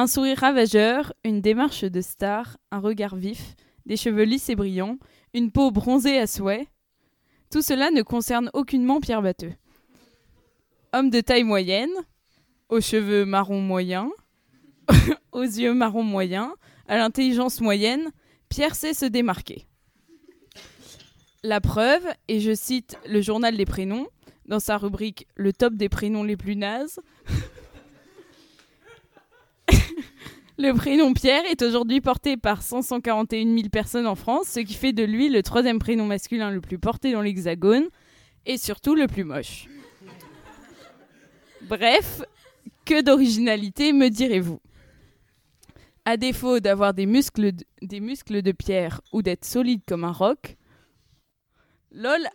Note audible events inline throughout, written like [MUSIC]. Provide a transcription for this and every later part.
Un sourire ravageur, une démarche de star, un regard vif, des cheveux lisses et brillants, une peau bronzée à souhait. Tout cela ne concerne aucunement Pierre Batteux. Homme de taille moyenne, aux cheveux marron moyens, [LAUGHS] aux yeux marron moyens, à l'intelligence moyenne, Pierre sait se démarquer. La preuve, et je cite le journal des prénoms, dans sa rubrique Le top des prénoms les plus nazes. Le prénom Pierre est aujourd'hui porté par 541 000 personnes en France, ce qui fait de lui le troisième prénom masculin le plus porté dans l'Hexagone et surtout le plus moche. Bref, que d'originalité me direz-vous? À défaut d'avoir des muscles, de, des muscles de pierre ou d'être solide comme un roc, lol. [LAUGHS]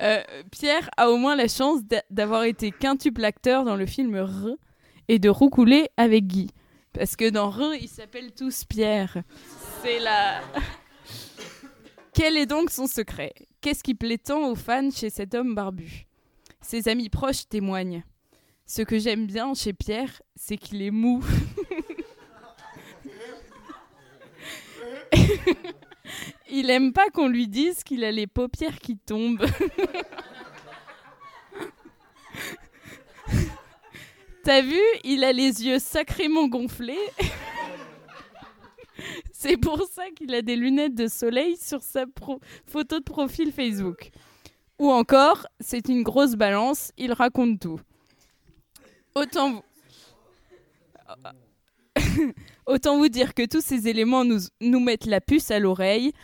Euh, Pierre a au moins la chance d'avoir été quintuple acteur dans le film R et de roucouler avec Guy. Parce que dans R, ils s'appellent tous Pierre. C'est la. [LAUGHS] Quel est donc son secret? Qu'est-ce qui plaît tant aux fans chez cet homme barbu? Ses amis proches témoignent. Ce que j'aime bien chez Pierre, c'est qu'il est mou. [LAUGHS] Il aime pas qu'on lui dise qu'il a les paupières qui tombent. [LAUGHS] T'as vu, il a les yeux sacrément gonflés. [LAUGHS] C'est pour ça qu'il a des lunettes de soleil sur sa photo de profil Facebook. Ou encore, c'est une grosse balance, il raconte tout. Autant vous... [LAUGHS] Autant vous dire que tous ces éléments nous, nous mettent la puce à l'oreille.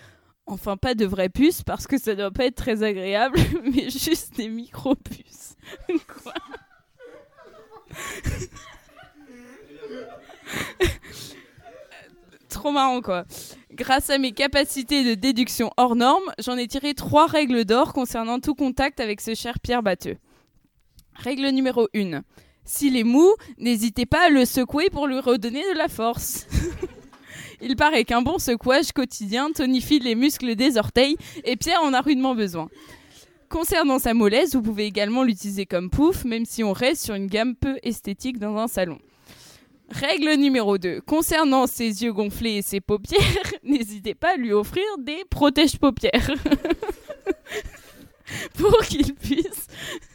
Enfin, pas de vraies puces parce que ça doit pas être très agréable, [LAUGHS] mais juste des micro-puces. Quoi? [LAUGHS] Trop marrant, quoi. Grâce à mes capacités de déduction hors normes, j'en ai tiré trois règles d'or concernant tout contact avec ce cher Pierre Batteux. Règle numéro 1. S'il est mou, n'hésitez pas à le secouer pour lui redonner de la force. [LAUGHS] Il paraît qu'un bon secouage quotidien tonifie les muscles des orteils et Pierre en a rudement besoin. Concernant sa mollesse, vous pouvez également l'utiliser comme pouf, même si on reste sur une gamme peu esthétique dans un salon. Règle numéro 2. Concernant ses yeux gonflés et ses paupières, [LAUGHS] n'hésitez pas à lui offrir des protège-paupières. [LAUGHS] pour qu'il puisse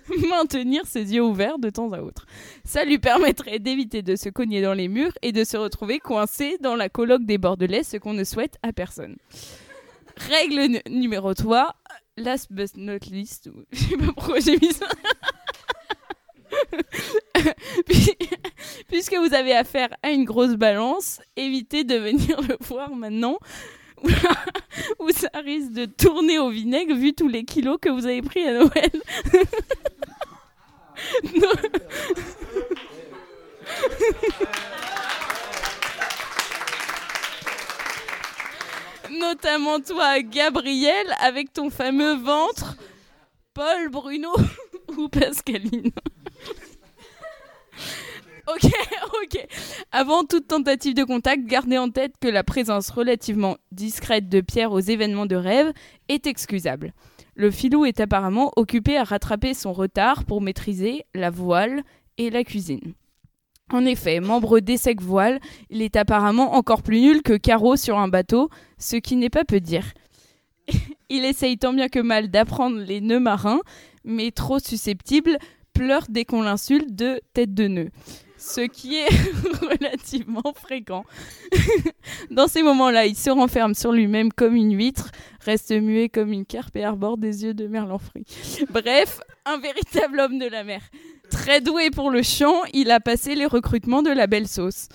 [LAUGHS] maintenir ses yeux ouverts de temps à autre. Ça lui permettrait d'éviter de se cogner dans les murs et de se retrouver coincé dans la colloque des Bordelais, ce qu'on ne souhaite à personne. Règle numéro 3, last but not least, [LAUGHS] je sais pas pourquoi j'ai mis ça. [LAUGHS] Puisque vous avez affaire à une grosse balance, évitez de venir le voir maintenant [LAUGHS] où ça risque de tourner au vinaigre vu tous les kilos que vous avez pris à Noël. Notamment toi, Gabriel, avec ton fameux ventre, Paul, Bruno [LAUGHS] ou Pascaline. [LAUGHS] Ok, ok. Avant toute tentative de contact, gardez en tête que la présence relativement discrète de Pierre aux événements de rêve est excusable. Le filou est apparemment occupé à rattraper son retard pour maîtriser la voile et la cuisine. En effet, membre d'Essec Voile, il est apparemment encore plus nul que Caro sur un bateau, ce qui n'est pas peu dire. [LAUGHS] il essaye tant bien que mal d'apprendre les nœuds marins, mais trop susceptible, pleure dès qu'on l'insulte de tête de nœud ce qui est [LAUGHS] relativement fréquent. [LAUGHS] Dans ces moments-là, il se renferme sur lui-même comme une huître, reste muet comme une carpe et arbore des yeux de merlan frit. Bref, un véritable homme de la mer. Très doué pour le chant, il a passé les recrutements de la belle sauce.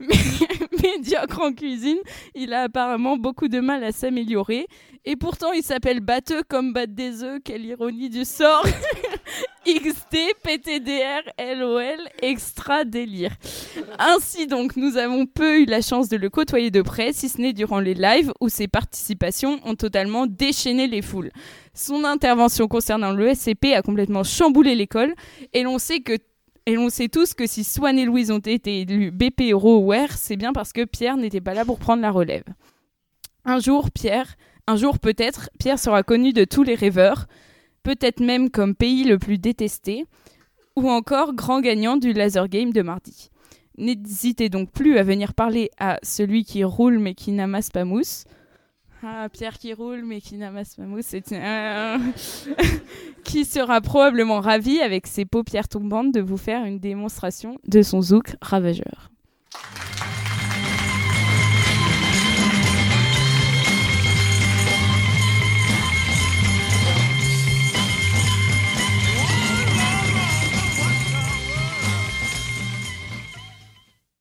[LAUGHS] médiocre en cuisine, il a apparemment beaucoup de mal à s'améliorer. Et pourtant, il s'appelle Batteux comme battre des œufs. Quelle ironie du sort [LAUGHS] XD, PTDR, LOL, extra délire. Ainsi donc, nous avons peu eu la chance de le côtoyer de près, si ce n'est durant les lives où ses participations ont totalement déchaîné les foules. Son intervention concernant le SCP a complètement chamboulé l'école et l'on sait que et on sait tous que si Swan et Louise ont été élus BP Ware, c'est bien parce que Pierre n'était pas là pour prendre la relève. Un jour, Pierre, un jour peut-être, Pierre sera connu de tous les rêveurs, peut-être même comme pays le plus détesté. ou encore grand gagnant du laser game de mardi. N'hésitez donc plus à venir parler à celui qui roule mais qui n'amasse pas mousse. Ah, Pierre qui roule mais qui n'amasse pas mousse, c'est [LAUGHS] qui sera probablement ravi avec ses paupières tombantes de vous faire une démonstration de son zouk ravageur.